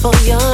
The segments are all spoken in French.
for your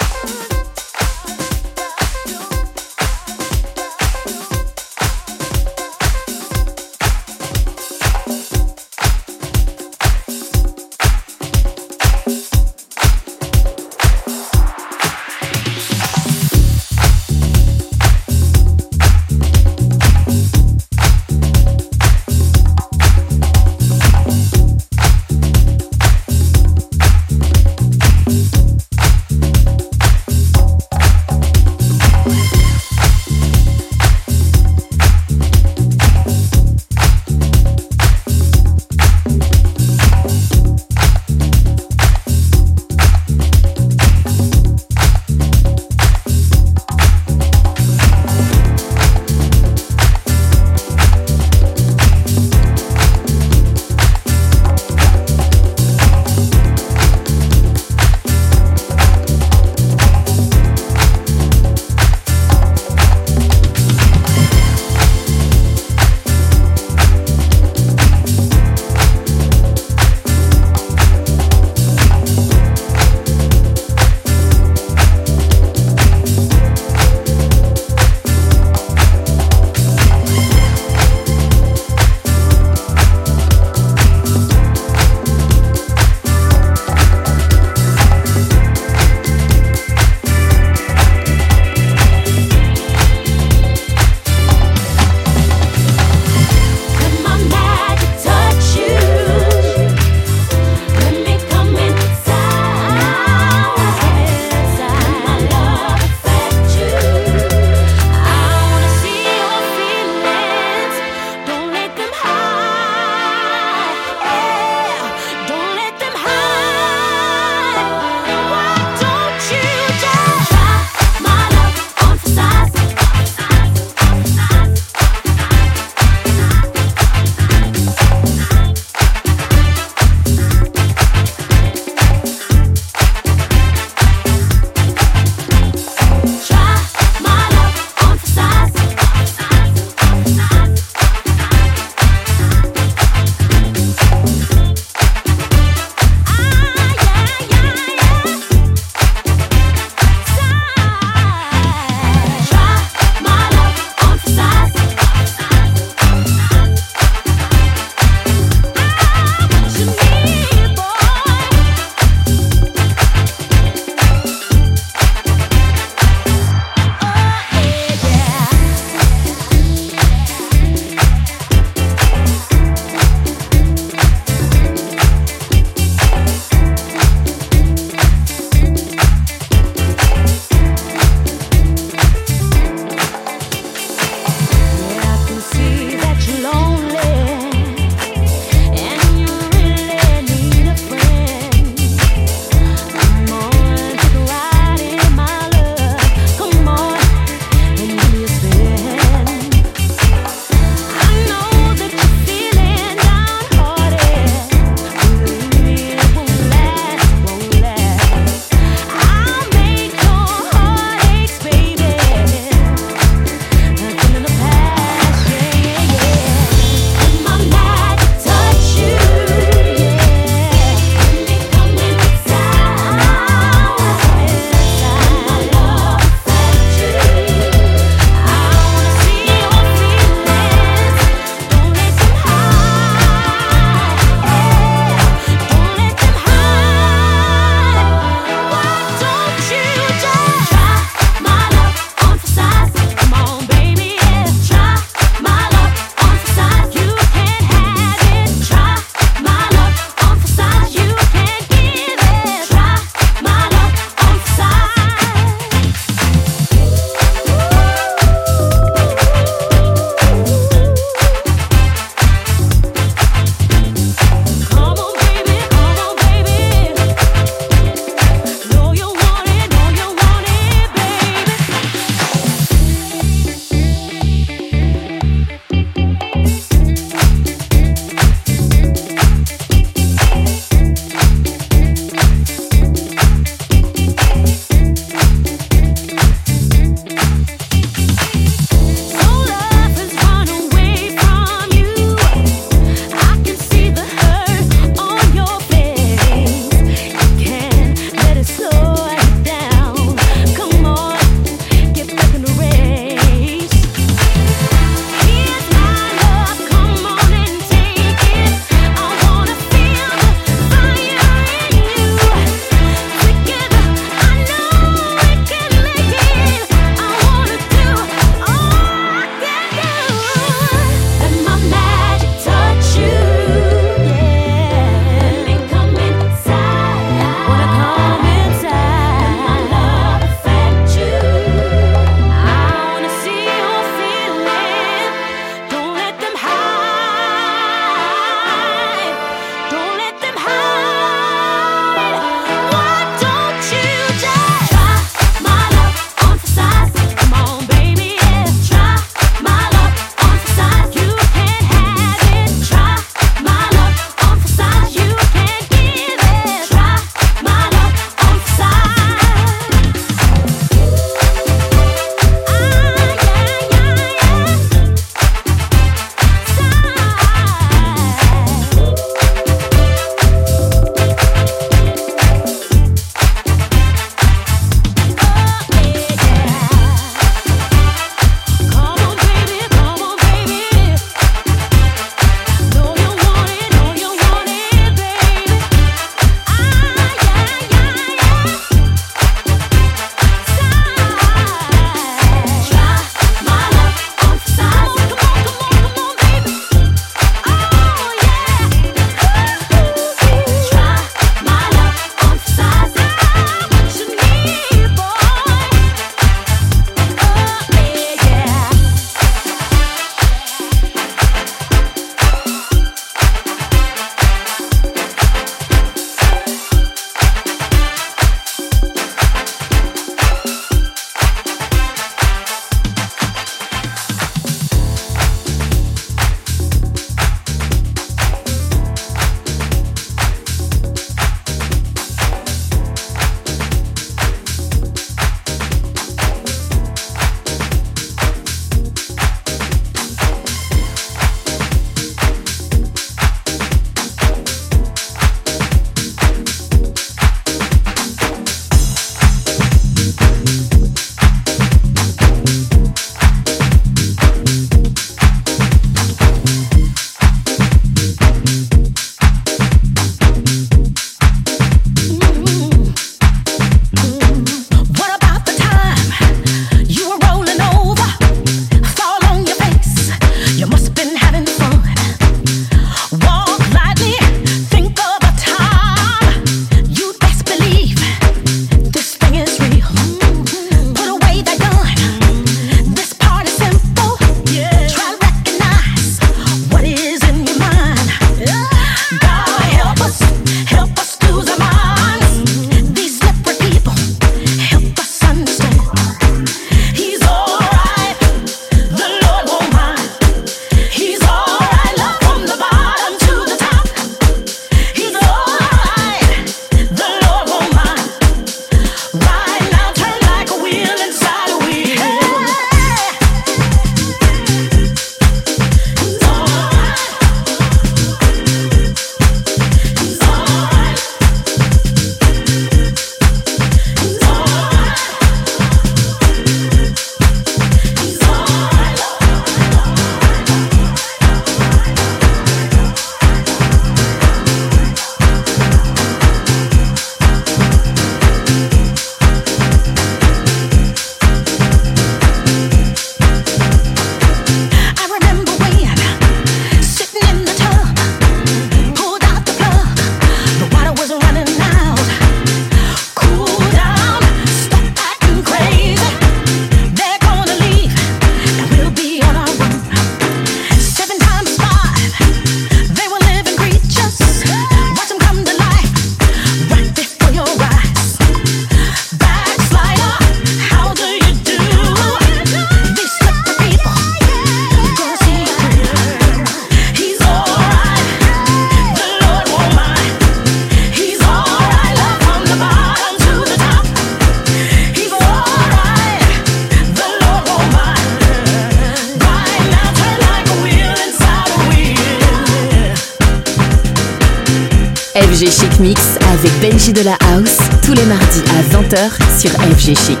sur